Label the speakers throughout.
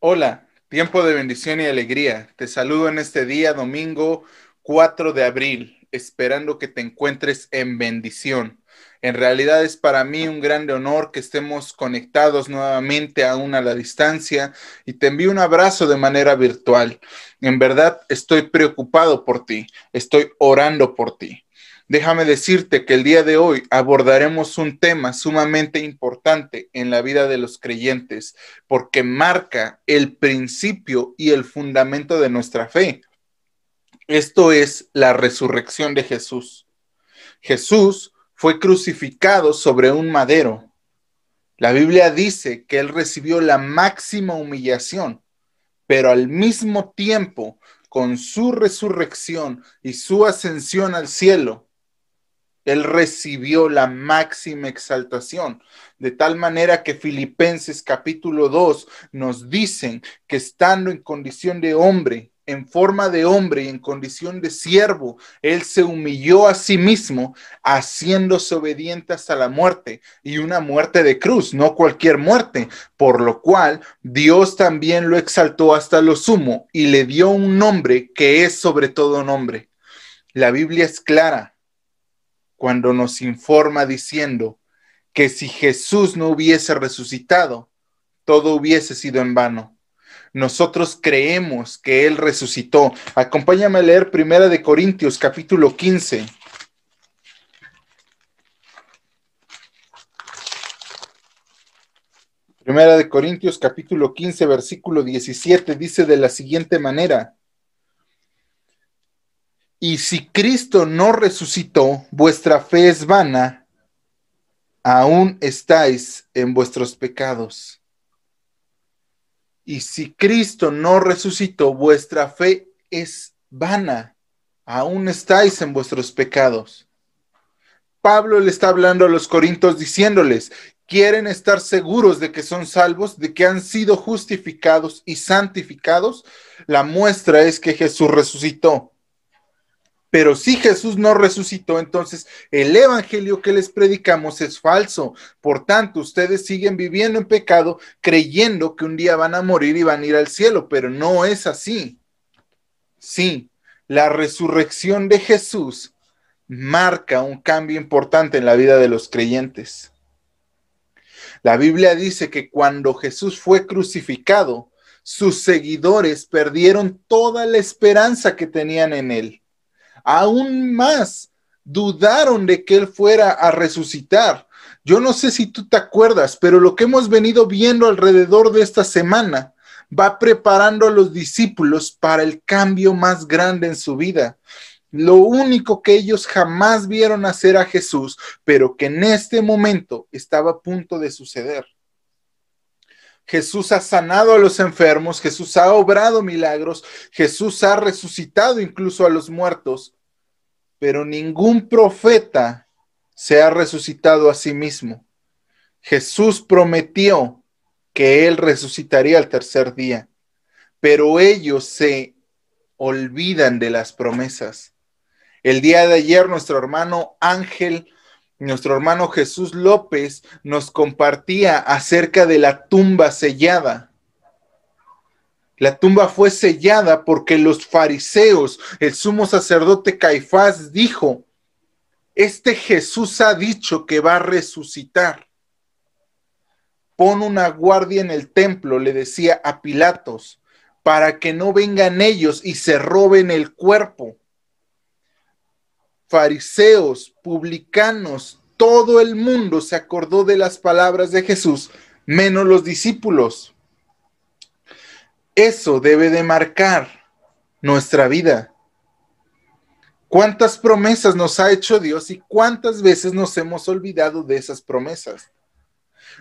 Speaker 1: Hola, tiempo de bendición y alegría. Te saludo en este día, domingo 4 de abril, esperando que te encuentres en bendición. En realidad es para mí un grande honor que estemos conectados nuevamente aún a la distancia y te envío un abrazo de manera virtual. En verdad estoy preocupado por ti, estoy orando por ti. Déjame decirte que el día de hoy abordaremos un tema sumamente importante en la vida de los creyentes porque marca el principio y el fundamento de nuestra fe. Esto es la resurrección de Jesús. Jesús fue crucificado sobre un madero. La Biblia dice que él recibió la máxima humillación, pero al mismo tiempo, con su resurrección y su ascensión al cielo, él recibió la máxima exaltación, de tal manera que Filipenses capítulo 2 nos dicen que estando en condición de hombre, en forma de hombre y en condición de siervo, él se humilló a sí mismo, haciéndose obediente hasta la muerte y una muerte de cruz, no cualquier muerte, por lo cual Dios también lo exaltó hasta lo sumo y le dio un nombre que es sobre todo nombre. La Biblia es clara cuando nos informa diciendo que si Jesús no hubiese resucitado, todo hubiese sido en vano. Nosotros creemos que Él resucitó. Acompáñame a leer Primera de Corintios capítulo 15. Primera de Corintios capítulo 15 versículo 17 dice de la siguiente manera. Y si Cristo no resucitó, vuestra fe es vana, aún estáis en vuestros pecados. Y si Cristo no resucitó, vuestra fe es vana, aún estáis en vuestros pecados. Pablo le está hablando a los corintios diciéndoles, quieren estar seguros de que son salvos, de que han sido justificados y santificados. La muestra es que Jesús resucitó. Pero si Jesús no resucitó, entonces el evangelio que les predicamos es falso. Por tanto, ustedes siguen viviendo en pecado creyendo que un día van a morir y van a ir al cielo, pero no es así. Sí, la resurrección de Jesús marca un cambio importante en la vida de los creyentes. La Biblia dice que cuando Jesús fue crucificado, sus seguidores perdieron toda la esperanza que tenían en él aún más dudaron de que él fuera a resucitar. Yo no sé si tú te acuerdas, pero lo que hemos venido viendo alrededor de esta semana va preparando a los discípulos para el cambio más grande en su vida. Lo único que ellos jamás vieron hacer a Jesús, pero que en este momento estaba a punto de suceder. Jesús ha sanado a los enfermos, Jesús ha obrado milagros, Jesús ha resucitado incluso a los muertos, pero ningún profeta se ha resucitado a sí mismo. Jesús prometió que él resucitaría al tercer día, pero ellos se olvidan de las promesas. El día de ayer nuestro hermano Ángel, nuestro hermano Jesús López nos compartía acerca de la tumba sellada. La tumba fue sellada porque los fariseos, el sumo sacerdote Caifás dijo, este Jesús ha dicho que va a resucitar. Pon una guardia en el templo, le decía a Pilatos, para que no vengan ellos y se roben el cuerpo. Fariseos, publicanos, todo el mundo se acordó de las palabras de Jesús, menos los discípulos. Eso debe de marcar nuestra vida. ¿Cuántas promesas nos ha hecho Dios y cuántas veces nos hemos olvidado de esas promesas?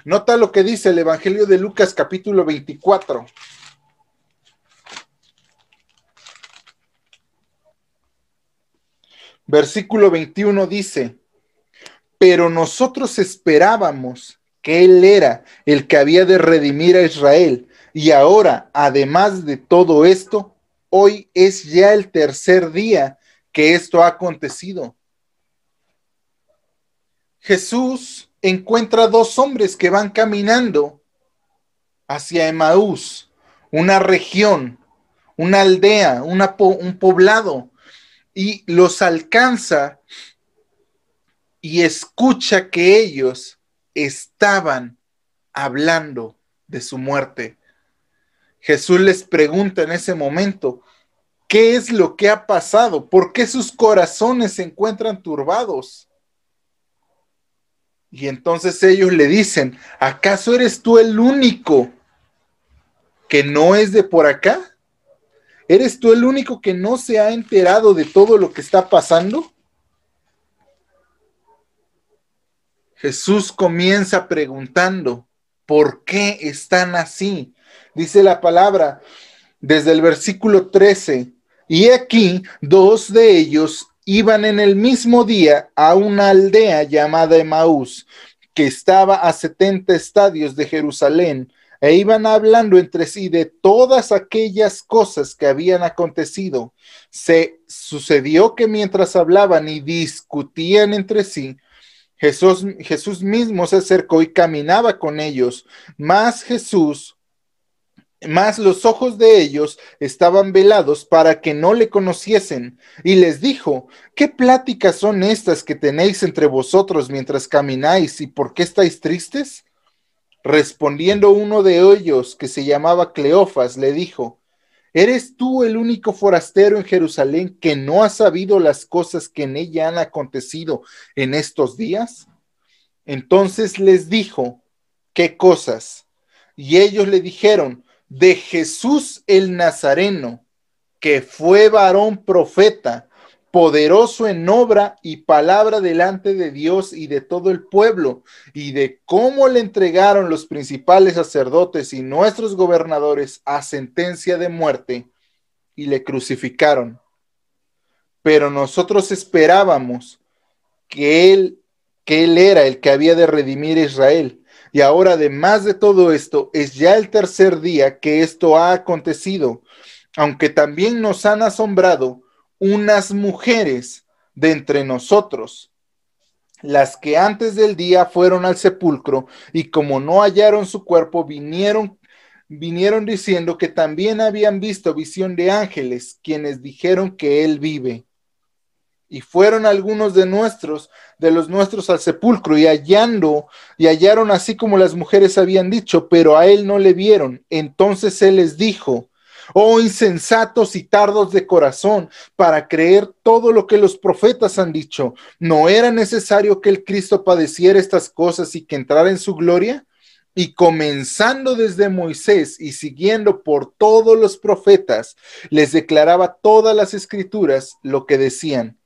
Speaker 1: Nota lo que dice el Evangelio de Lucas capítulo 24. Versículo 21 dice, pero nosotros esperábamos que Él era el que había de redimir a Israel y ahora, además de todo esto, hoy es ya el tercer día que esto ha acontecido. Jesús encuentra dos hombres que van caminando hacia Emaús, una región, una aldea, un poblado, y los alcanza y escucha que ellos estaban hablando de su muerte. Jesús les pregunta en ese momento, ¿qué es lo que ha pasado? ¿Por qué sus corazones se encuentran turbados? Y entonces ellos le dicen, ¿acaso eres tú el único que no es de por acá? ¿Eres tú el único que no se ha enterado de todo lo que está pasando? Jesús comienza preguntando, ¿por qué están así? Dice la palabra desde el versículo 13, y aquí dos de ellos iban en el mismo día a una aldea llamada Emaús, que estaba a 70 estadios de Jerusalén, e iban hablando entre sí de todas aquellas cosas que habían acontecido. Se sucedió que mientras hablaban y discutían entre sí, Jesús, Jesús mismo se acercó y caminaba con ellos, mas Jesús mas los ojos de ellos estaban velados para que no le conociesen. Y les dijo, ¿qué pláticas son estas que tenéis entre vosotros mientras camináis y por qué estáis tristes? Respondiendo uno de ellos, que se llamaba Cleofas, le dijo, ¿eres tú el único forastero en Jerusalén que no ha sabido las cosas que en ella han acontecido en estos días? Entonces les dijo, ¿qué cosas? Y ellos le dijeron, de Jesús el Nazareno, que fue varón profeta, poderoso en obra y palabra delante de Dios y de todo el pueblo, y de cómo le entregaron los principales sacerdotes y nuestros gobernadores a sentencia de muerte y le crucificaron. Pero nosotros esperábamos que él, que él era el que había de redimir a Israel. Y ahora, además de todo esto, es ya el tercer día que esto ha acontecido, aunque también nos han asombrado unas mujeres de entre nosotros, las que antes del día fueron al sepulcro y como no hallaron su cuerpo, vinieron vinieron diciendo que también habían visto visión de ángeles, quienes dijeron que él vive. Y fueron algunos de nuestros, de los nuestros al sepulcro y hallando, y hallaron así como las mujeres habían dicho, pero a él no le vieron. Entonces él les dijo, oh insensatos y tardos de corazón, para creer todo lo que los profetas han dicho. ¿No era necesario que el Cristo padeciera estas cosas y que entrara en su gloria? Y comenzando desde Moisés y siguiendo por todos los profetas, les declaraba todas las escrituras lo que decían.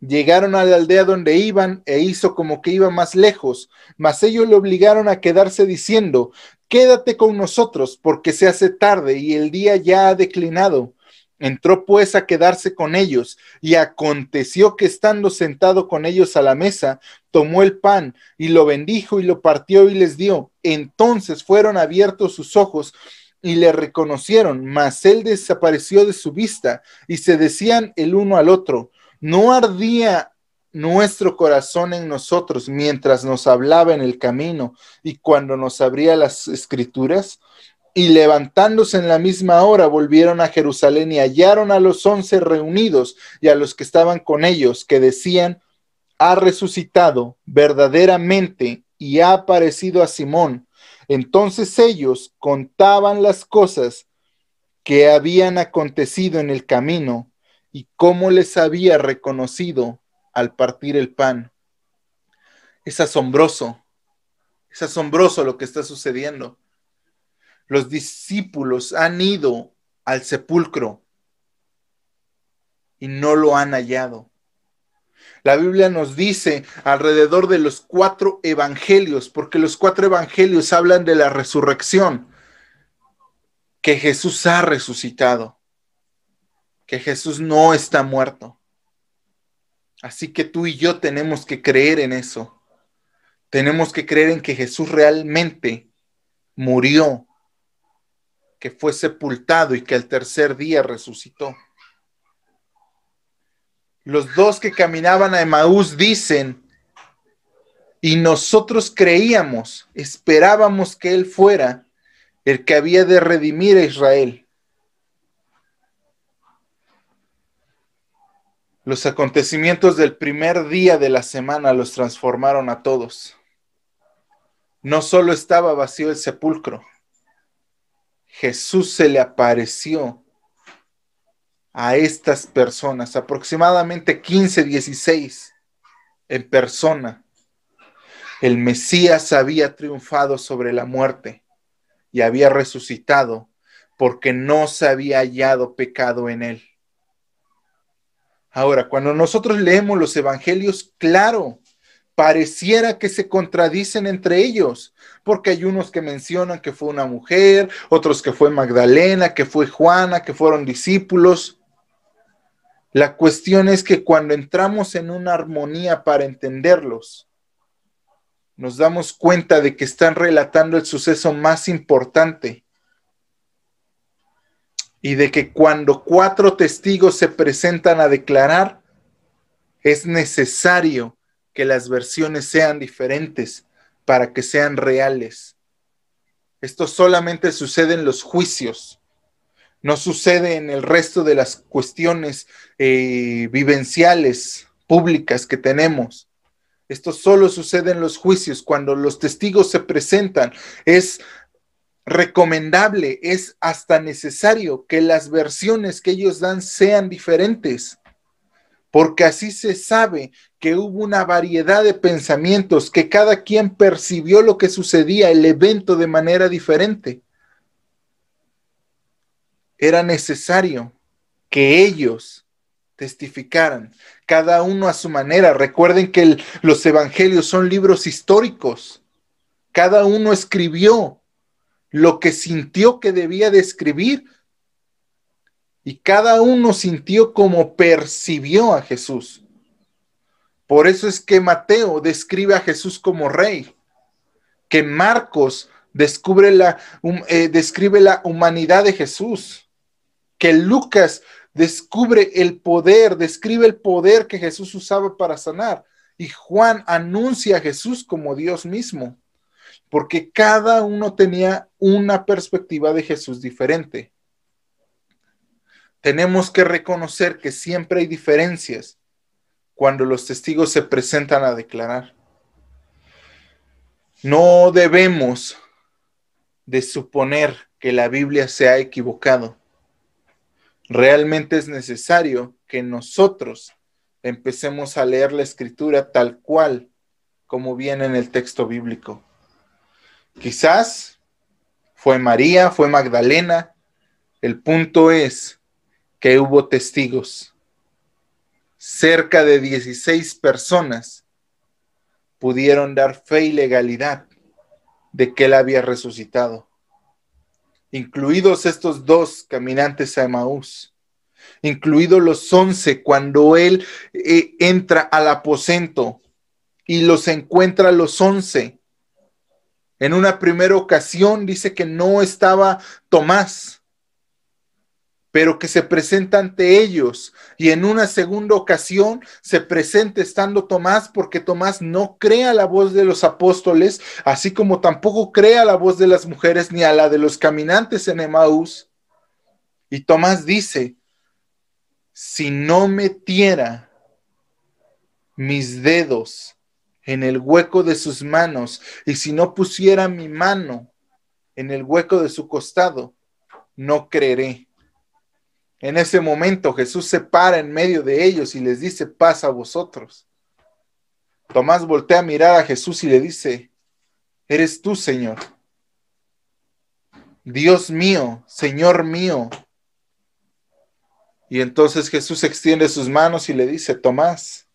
Speaker 1: Llegaron a la aldea donde iban e hizo como que iba más lejos, mas ellos le obligaron a quedarse diciendo, Quédate con nosotros, porque se hace tarde y el día ya ha declinado. Entró pues a quedarse con ellos, y aconteció que estando sentado con ellos a la mesa, tomó el pan y lo bendijo y lo partió y les dio. Entonces fueron abiertos sus ojos y le reconocieron, mas él desapareció de su vista, y se decían el uno al otro, ¿no ardía nuestro corazón en nosotros mientras nos hablaba en el camino y cuando nos abría las escrituras? Y levantándose en la misma hora volvieron a Jerusalén y hallaron a los once reunidos y a los que estaban con ellos, que decían, ha resucitado verdaderamente y ha aparecido a Simón. Entonces ellos contaban las cosas que habían acontecido en el camino y cómo les había reconocido al partir el pan. Es asombroso, es asombroso lo que está sucediendo. Los discípulos han ido al sepulcro y no lo han hallado. La Biblia nos dice alrededor de los cuatro evangelios, porque los cuatro evangelios hablan de la resurrección, que Jesús ha resucitado, que Jesús no está muerto. Así que tú y yo tenemos que creer en eso. Tenemos que creer en que Jesús realmente murió, que fue sepultado y que al tercer día resucitó. Los dos que caminaban a Emaús dicen, y nosotros creíamos, esperábamos que Él fuera el que había de redimir a Israel. Los acontecimientos del primer día de la semana los transformaron a todos. No solo estaba vacío el sepulcro, Jesús se le apareció a estas personas, aproximadamente 15, 16 en persona. El Mesías había triunfado sobre la muerte y había resucitado porque no se había hallado pecado en él. Ahora, cuando nosotros leemos los evangelios, claro, pareciera que se contradicen entre ellos, porque hay unos que mencionan que fue una mujer, otros que fue Magdalena, que fue Juana, que fueron discípulos. La cuestión es que cuando entramos en una armonía para entenderlos, nos damos cuenta de que están relatando el suceso más importante y de que cuando cuatro testigos se presentan a declarar, es necesario que las versiones sean diferentes para que sean reales. Esto solamente sucede en los juicios, no sucede en el resto de las cuestiones eh, vivenciales, públicas que tenemos. Esto solo sucede en los juicios, cuando los testigos se presentan. Es recomendable, es hasta necesario que las versiones que ellos dan sean diferentes, porque así se sabe que hubo una variedad de pensamientos, que cada quien percibió lo que sucedía, el evento de manera diferente. Era necesario que ellos testificaran, cada uno a su manera. Recuerden que los evangelios son libros históricos. Cada uno escribió lo que sintió que debía de escribir y cada uno sintió como percibió a Jesús. Por eso es que Mateo describe a Jesús como rey, que Marcos descubre la, eh, describe la humanidad de Jesús, que Lucas descubre el poder, describe el poder que Jesús usaba para sanar, y Juan anuncia a Jesús como Dios mismo porque cada uno tenía una perspectiva de Jesús diferente. Tenemos que reconocer que siempre hay diferencias cuando los testigos se presentan a declarar. No debemos de suponer que la Biblia se ha equivocado. Realmente es necesario que nosotros empecemos a leer la escritura tal cual como viene en el texto bíblico. Quizás fue María, fue Magdalena. El punto es que hubo testigos. Cerca de 16 personas pudieron dar fe y legalidad de que él había resucitado, incluidos estos dos caminantes a Emaús, incluidos los once cuando él eh, entra al aposento y los encuentra los once en una primera ocasión dice que no estaba Tomás, pero que se presenta ante ellos. Y en una segunda ocasión se presenta estando Tomás porque Tomás no cree a la voz de los apóstoles, así como tampoco cree a la voz de las mujeres ni a la de los caminantes en Emaús. Y Tomás dice, si no metiera mis dedos en el hueco de sus manos, y si no pusiera mi mano en el hueco de su costado, no creeré. En ese momento Jesús se para en medio de ellos y les dice, paz a vosotros. Tomás voltea a mirar a Jesús y le dice, eres tú, Señor. Dios mío, Señor mío. Y entonces Jesús extiende sus manos y le dice, Tomás,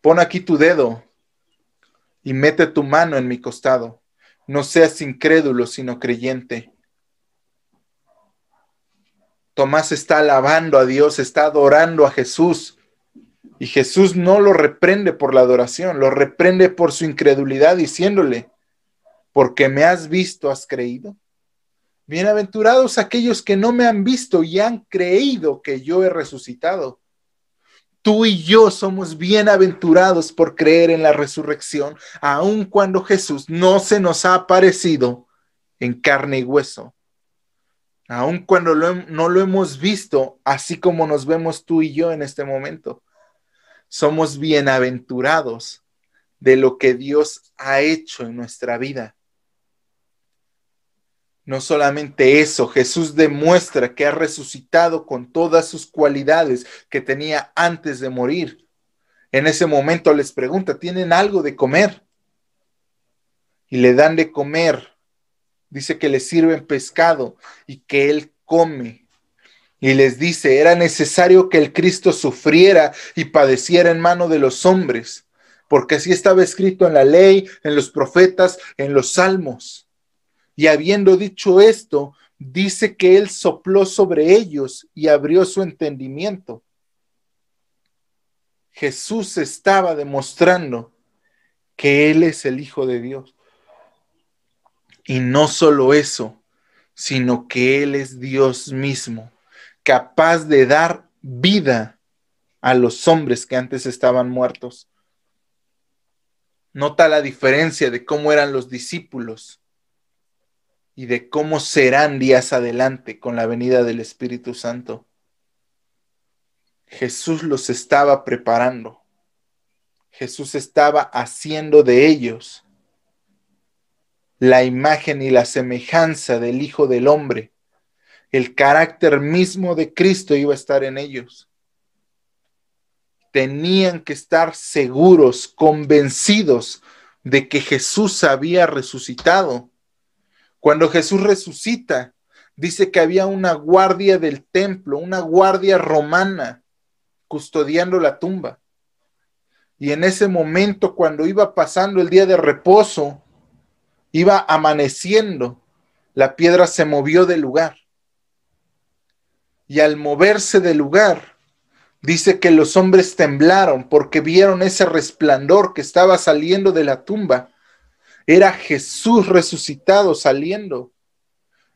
Speaker 1: Pon aquí tu dedo y mete tu mano en mi costado. No seas incrédulo, sino creyente. Tomás está alabando a Dios, está adorando a Jesús. Y Jesús no lo reprende por la adoración, lo reprende por su incredulidad, diciéndole, porque me has visto, has creído. Bienaventurados aquellos que no me han visto y han creído que yo he resucitado. Tú y yo somos bienaventurados por creer en la resurrección, aun cuando Jesús no se nos ha aparecido en carne y hueso. Aun cuando no lo hemos visto, así como nos vemos tú y yo en este momento, somos bienaventurados de lo que Dios ha hecho en nuestra vida. No solamente eso, Jesús demuestra que ha resucitado con todas sus cualidades que tenía antes de morir. En ese momento les pregunta, ¿tienen algo de comer? Y le dan de comer. Dice que le sirven pescado y que él come. Y les dice, era necesario que el Cristo sufriera y padeciera en mano de los hombres, porque así estaba escrito en la ley, en los profetas, en los salmos. Y habiendo dicho esto, dice que él sopló sobre ellos y abrió su entendimiento. Jesús estaba demostrando que Él es el Hijo de Dios. Y no solo eso, sino que Él es Dios mismo, capaz de dar vida a los hombres que antes estaban muertos. Nota la diferencia de cómo eran los discípulos y de cómo serán días adelante con la venida del Espíritu Santo. Jesús los estaba preparando. Jesús estaba haciendo de ellos la imagen y la semejanza del Hijo del Hombre. El carácter mismo de Cristo iba a estar en ellos. Tenían que estar seguros, convencidos de que Jesús había resucitado cuando Jesús resucita, dice que había una guardia del templo, una guardia romana custodiando la tumba. Y en ese momento, cuando iba pasando el día de reposo, iba amaneciendo, la piedra se movió del lugar. Y al moverse del lugar, dice que los hombres temblaron porque vieron ese resplandor que estaba saliendo de la tumba era Jesús resucitado saliendo.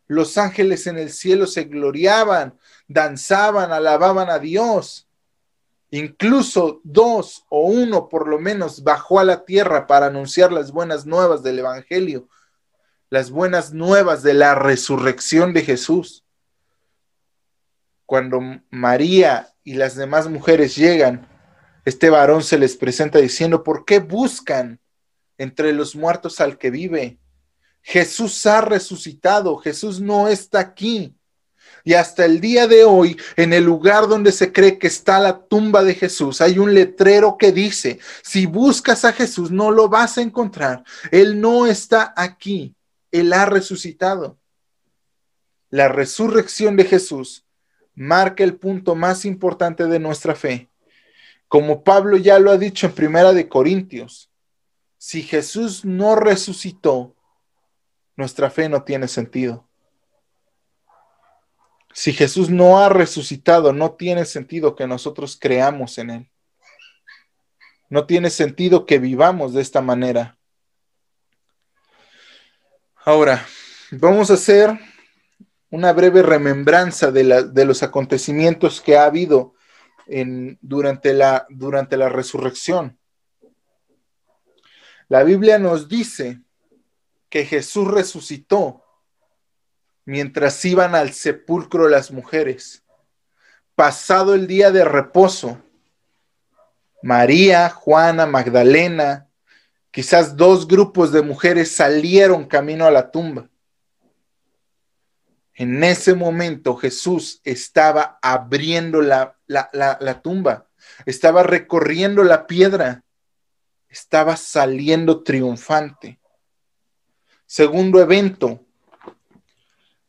Speaker 1: Los ángeles en el cielo se gloriaban, danzaban, alababan a Dios. Incluso dos o uno por lo menos bajó a la tierra para anunciar las buenas nuevas del Evangelio, las buenas nuevas de la resurrección de Jesús. Cuando María y las demás mujeres llegan, este varón se les presenta diciendo, ¿por qué buscan entre los muertos al que vive. Jesús ha resucitado, Jesús no está aquí. Y hasta el día de hoy, en el lugar donde se cree que está la tumba de Jesús, hay un letrero que dice, si buscas a Jesús, no lo vas a encontrar. Él no está aquí, Él ha resucitado. La resurrección de Jesús marca el punto más importante de nuestra fe. Como Pablo ya lo ha dicho en Primera de Corintios, si Jesús no resucitó, nuestra fe no tiene sentido. Si Jesús no ha resucitado, no tiene sentido que nosotros creamos en Él. No tiene sentido que vivamos de esta manera. Ahora, vamos a hacer una breve remembranza de, de los acontecimientos que ha habido en, durante, la, durante la resurrección. La Biblia nos dice que Jesús resucitó mientras iban al sepulcro las mujeres. Pasado el día de reposo, María, Juana, Magdalena, quizás dos grupos de mujeres salieron camino a la tumba. En ese momento Jesús estaba abriendo la, la tumba, estaba recorriendo la piedra estaba saliendo triunfante. Segundo evento,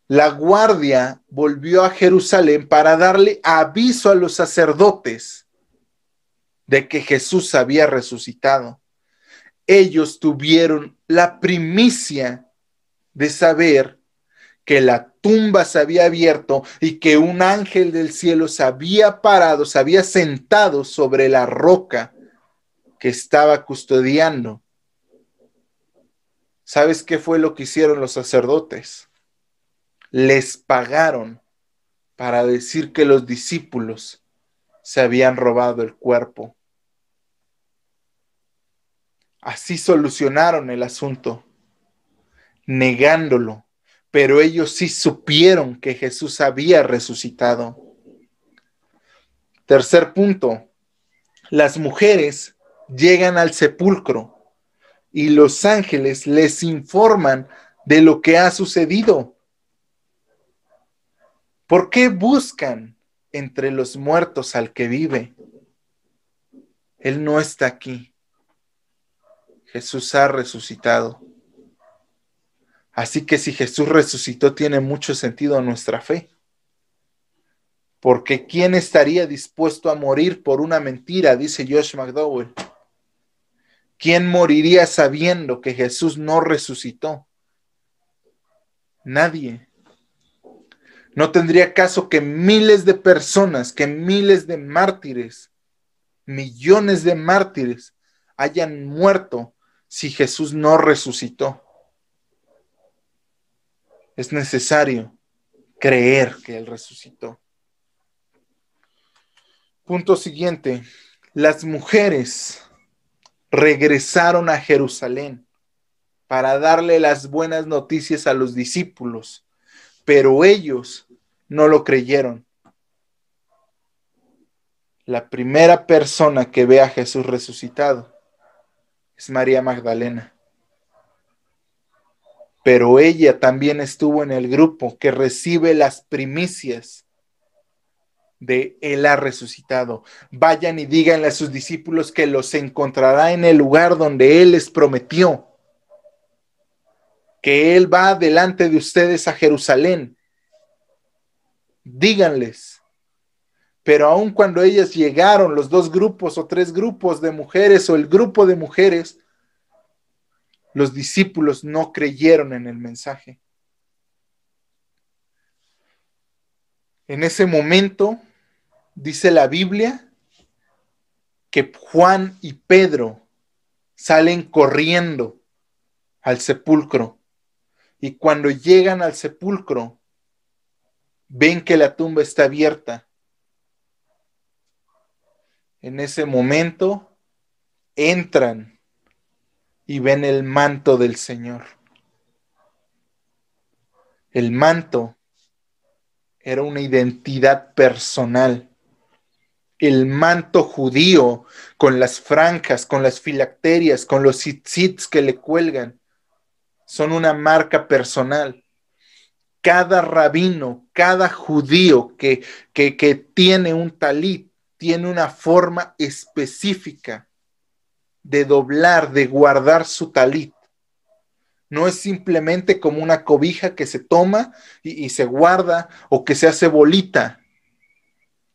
Speaker 1: la guardia volvió a Jerusalén para darle aviso a los sacerdotes de que Jesús había resucitado. Ellos tuvieron la primicia de saber que la tumba se había abierto y que un ángel del cielo se había parado, se había sentado sobre la roca que estaba custodiando. ¿Sabes qué fue lo que hicieron los sacerdotes? Les pagaron para decir que los discípulos se habían robado el cuerpo. Así solucionaron el asunto, negándolo, pero ellos sí supieron que Jesús había resucitado. Tercer punto, las mujeres llegan al sepulcro y los ángeles les informan de lo que ha sucedido. ¿Por qué buscan entre los muertos al que vive? Él no está aquí. Jesús ha resucitado. Así que si Jesús resucitó, tiene mucho sentido nuestra fe. Porque ¿quién estaría dispuesto a morir por una mentira? Dice Josh McDowell. ¿Quién moriría sabiendo que Jesús no resucitó? Nadie. No tendría caso que miles de personas, que miles de mártires, millones de mártires hayan muerto si Jesús no resucitó. Es necesario creer que Él resucitó. Punto siguiente. Las mujeres regresaron a Jerusalén para darle las buenas noticias a los discípulos, pero ellos no lo creyeron. La primera persona que ve a Jesús resucitado es María Magdalena. Pero ella también estuvo en el grupo que recibe las primicias de Él ha resucitado. Vayan y díganle a sus discípulos que los encontrará en el lugar donde Él les prometió. Que Él va delante de ustedes a Jerusalén. Díganles. Pero aun cuando ellas llegaron, los dos grupos o tres grupos de mujeres o el grupo de mujeres, los discípulos no creyeron en el mensaje. En ese momento, dice la Biblia que Juan y Pedro salen corriendo al sepulcro y cuando llegan al sepulcro ven que la tumba está abierta. En ese momento entran y ven el manto del Señor. El manto era una identidad personal el manto judío con las franjas, con las filacterias, con los tzitzits que le cuelgan, son una marca personal. Cada rabino, cada judío que, que, tiene un talit, tiene una forma específica de doblar, de guardar su talit. No es simplemente como una cobija que se toma y se guarda o que se hace bolita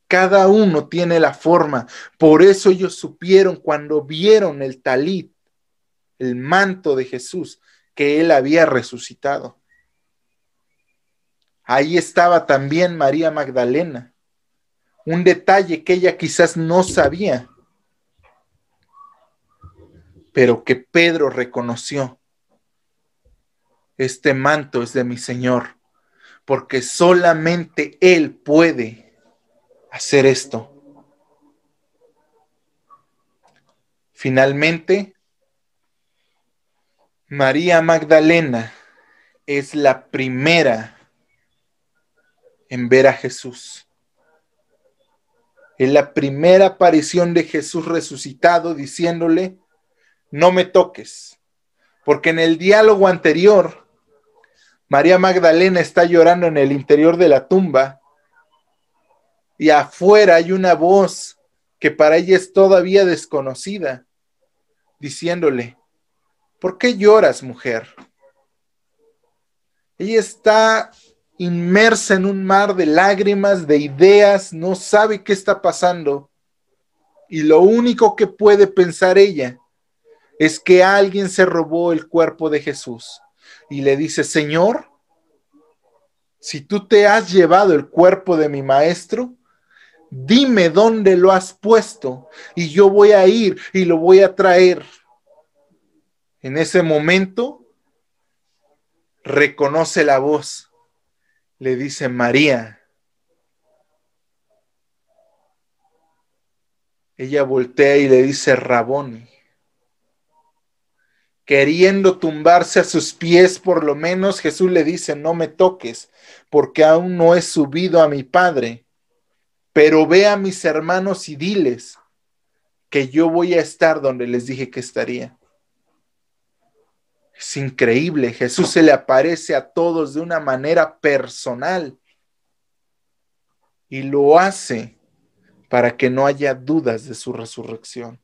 Speaker 1: cada uno tiene la forma. Por eso ellos supieron cuando vieron el talit, el manto de Jesús, que él había resucitado. Ahí estaba también María Magdalena. Un detalle que ella quizás no sabía, pero que Pedro reconoció. Este manto es de mi Señor, porque solamente Él puede hacer esto. Finalmente, María Magdalena es la primera en ver a Jesús. Es la primera aparición de Jesús resucitado diciéndole, no me toques, porque en el diálogo anterior, María Magdalena está llorando en el interior de la tumba y afuera hay una voz que para ella es todavía desconocida, diciéndole, ¿por qué lloras, mujer? Ella está inmersa en un mar de lágrimas, de ideas, no sabe qué está pasando. Y lo único que puede pensar ella es que alguien se robó el cuerpo de Jesús. Y le dice, Señor, si tú te has llevado el cuerpo de mi maestro, dime dónde lo has puesto y yo voy a ir y lo voy a traer. En ese momento, reconoce la voz. Le dice María. Ella voltea y le dice Raboni, queriendo tumbarse a sus pies, por lo menos Jesús le dice, no me toques, porque aún no he subido a mi Padre, pero ve a mis hermanos y diles que yo voy a estar donde les dije que estaría. Es increíble, Jesús se le aparece a todos de una manera personal y lo hace para que no haya dudas de su resurrección.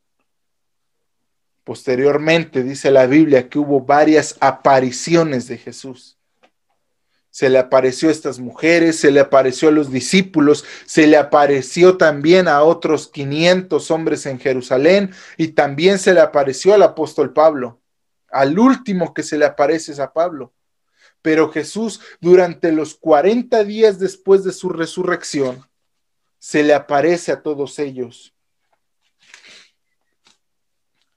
Speaker 1: Posteriormente dice la Biblia que hubo varias apariciones de Jesús. Se le apareció a estas mujeres, se le apareció a los discípulos, se le apareció también a otros 500 hombres en Jerusalén y también se le apareció al apóstol Pablo. Al último que se le aparece es a Pablo. Pero Jesús durante los 40 días después de su resurrección se le aparece a todos ellos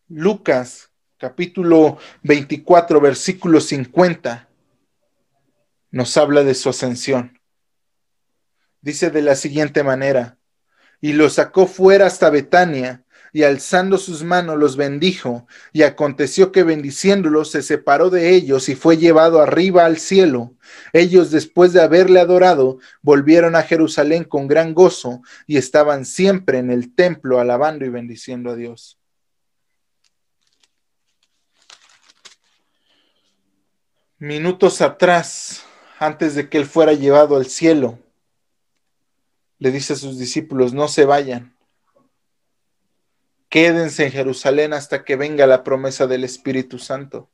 Speaker 1: Lucas capítulo 24, versículo 50, nos habla de su ascensión. Dice de la siguiente manera, y lo sacó fuera hasta Betania, y alzando sus manos los bendijo, y aconteció que bendiciéndolos se separó de ellos y fue llevado arriba al cielo. Ellos después de haberle adorado, volvieron a Jerusalén con gran gozo, y estaban siempre en el templo alabando y bendiciendo a Dios. minutos atrás, antes de que él fuera llevado al cielo, le dice a sus discípulos, no se vayan, quédense en Jerusalén hasta que venga la promesa del Espíritu Santo.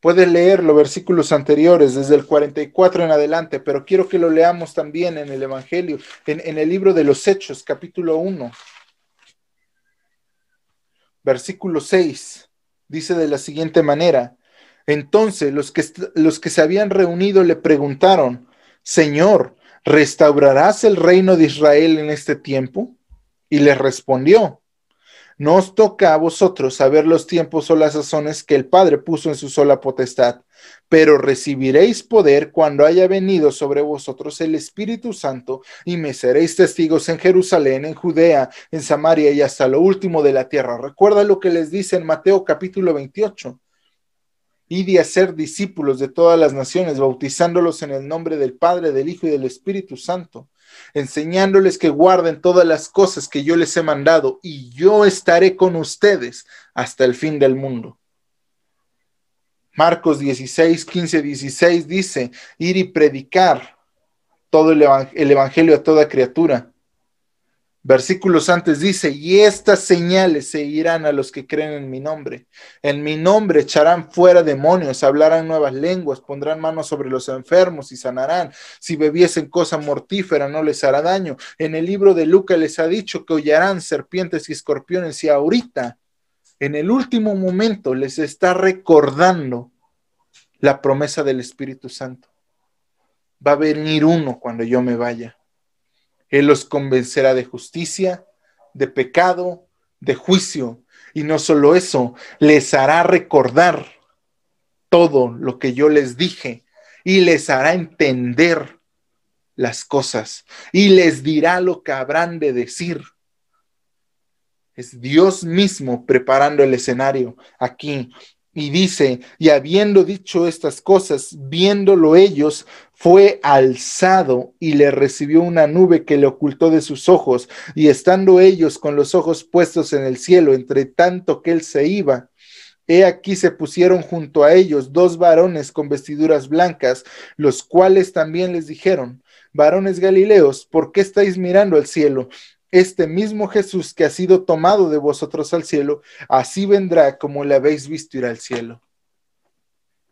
Speaker 1: Puedes leer los versículos anteriores, desde el 44 en adelante, pero quiero que lo leamos también en el Evangelio, en, en el libro de los Hechos, capítulo 1, versículo 6. Dice de la siguiente manera, entonces los que, los que se habían reunido le preguntaron, Señor, ¿restaurarás el reino de Israel en este tiempo? Y les respondió, no os toca a vosotros saber los tiempos o las sazones que el Padre puso en su sola potestad, pero recibiréis poder cuando haya venido sobre vosotros el Espíritu Santo y me seréis testigos en Jerusalén, en Judea, en Samaria y hasta lo último de la tierra. Recuerda lo que les dice en Mateo capítulo 28 y de hacer discípulos de todas las naciones, bautizándolos en el nombre del Padre, del Hijo y del Espíritu Santo, enseñándoles que guarden todas las cosas que yo les he mandado, y yo estaré con ustedes hasta el fin del mundo. Marcos 16, 15, 16 dice, ir y predicar todo el, evangelio a toda criatura. Versículos antes dice, y estas señales seguirán a los que creen en mi nombre. En mi nombre echarán fuera demonios, hablarán nuevas lenguas, pondrán manos sobre los enfermos y sanarán. Si bebiesen cosa mortífera no les hará daño. En el libro de Lucas les ha dicho que hollarán serpientes y escorpiones y ahorita, en el último momento, les está recordando la promesa del Espíritu Santo. Va a venir uno cuando yo me vaya él los convencerá de justicia, de pecado, de juicio. Y no solo eso, les hará recordar todo lo que yo les dije y les hará entender las cosas y les dirá lo que habrán de decir. Es Dios mismo preparando el escenario aquí y dice, y habiendo dicho estas cosas, viéndolo ellos, fue alzado y le recibió una nube que le ocultó de sus ojos, y estando ellos con los ojos puestos en el cielo, entre tanto que él se iba, he aquí se pusieron junto a ellos dos varones con vestiduras blancas, los cuales también les dijeron, varones Galileos, ¿por qué estáis mirando al cielo? Este mismo Jesús que ha sido tomado de vosotros al cielo, así vendrá como le habéis visto ir al cielo.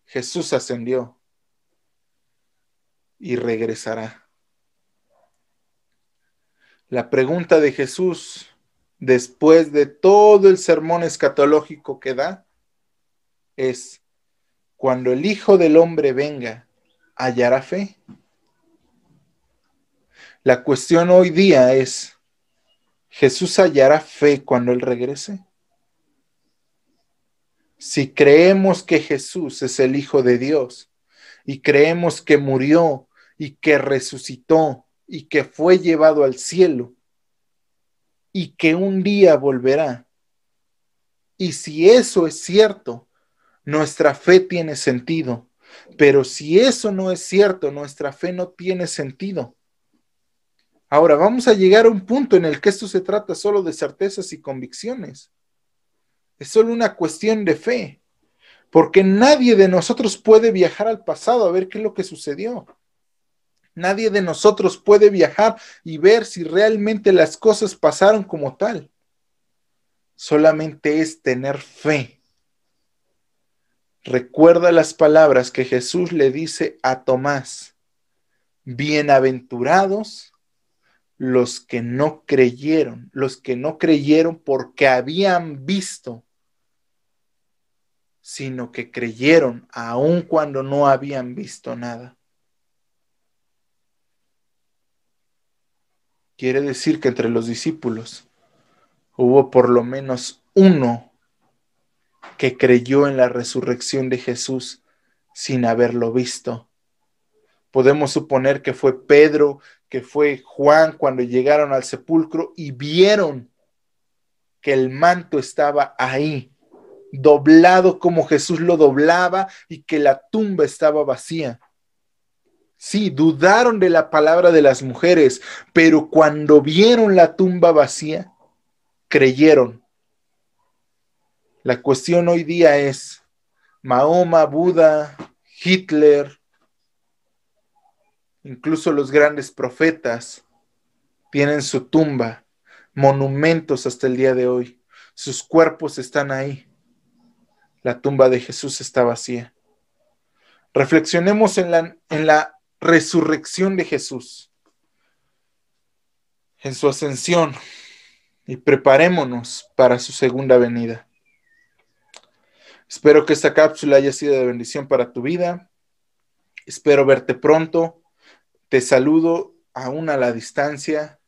Speaker 1: Jesús ascendió y regresará. La pregunta de Jesús, después de todo el sermón escatológico que da, es, cuando el Hijo del Hombre venga, ¿hallará fe? La cuestión hoy día es, ¿Jesús hallará fe cuando Él regrese? Si creemos que Jesús es el Hijo de Dios y creemos que murió y que resucitó y que fue llevado al cielo y que un día volverá, y si eso es cierto, nuestra fe tiene sentido. Pero si eso no es cierto, nuestra fe no tiene sentido. Ahora vamos a llegar a un punto en el que esto se trata solo de certezas y convicciones. Es solo una cuestión de fe, porque nadie de nosotros puede viajar al pasado a ver qué es lo que sucedió. Nadie de nosotros puede viajar y ver si realmente las cosas pasaron como tal. Solamente es tener fe. Recuerda las palabras que Jesús le dice a Tomás. Bienaventurados los que no creyeron, los que no creyeron porque habían visto, sino que creyeron aun cuando no habían visto nada. Quiere decir que entre los discípulos hubo por lo menos uno que creyó en la resurrección de Jesús sin haberlo visto. Podemos suponer que fue Pedro, que fue Juan cuando llegaron al sepulcro y vieron que el manto estaba ahí, doblado como Jesús lo doblaba y que la tumba estaba vacía. Sí, dudaron de la palabra de las mujeres, pero cuando vieron la tumba vacía, creyeron. La cuestión hoy día es, Mahoma, Buda, Hitler, incluso los grandes profetas tienen su tumba, monumentos hasta el día de hoy. Sus cuerpos están ahí. La tumba de Jesús está vacía. Reflexionemos en la, en la resurrección de Jesús, en su ascensión, y preparémonos para su segunda venida. Espero que esta cápsula haya sido de bendición para tu vida. Espero verte pronto. Te saludo aún a la distancia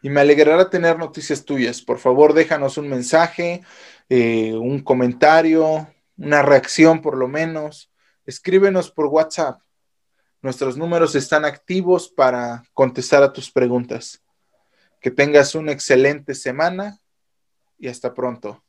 Speaker 1: y me alegrará tener noticias tuyas. Por favor, déjanos un mensaje, eh, un comentario, una reacción por lo menos. Escríbenos por WhatsApp. Nuestros números están activos para contestar a tus preguntas. Que tengas una excelente semana y hasta pronto.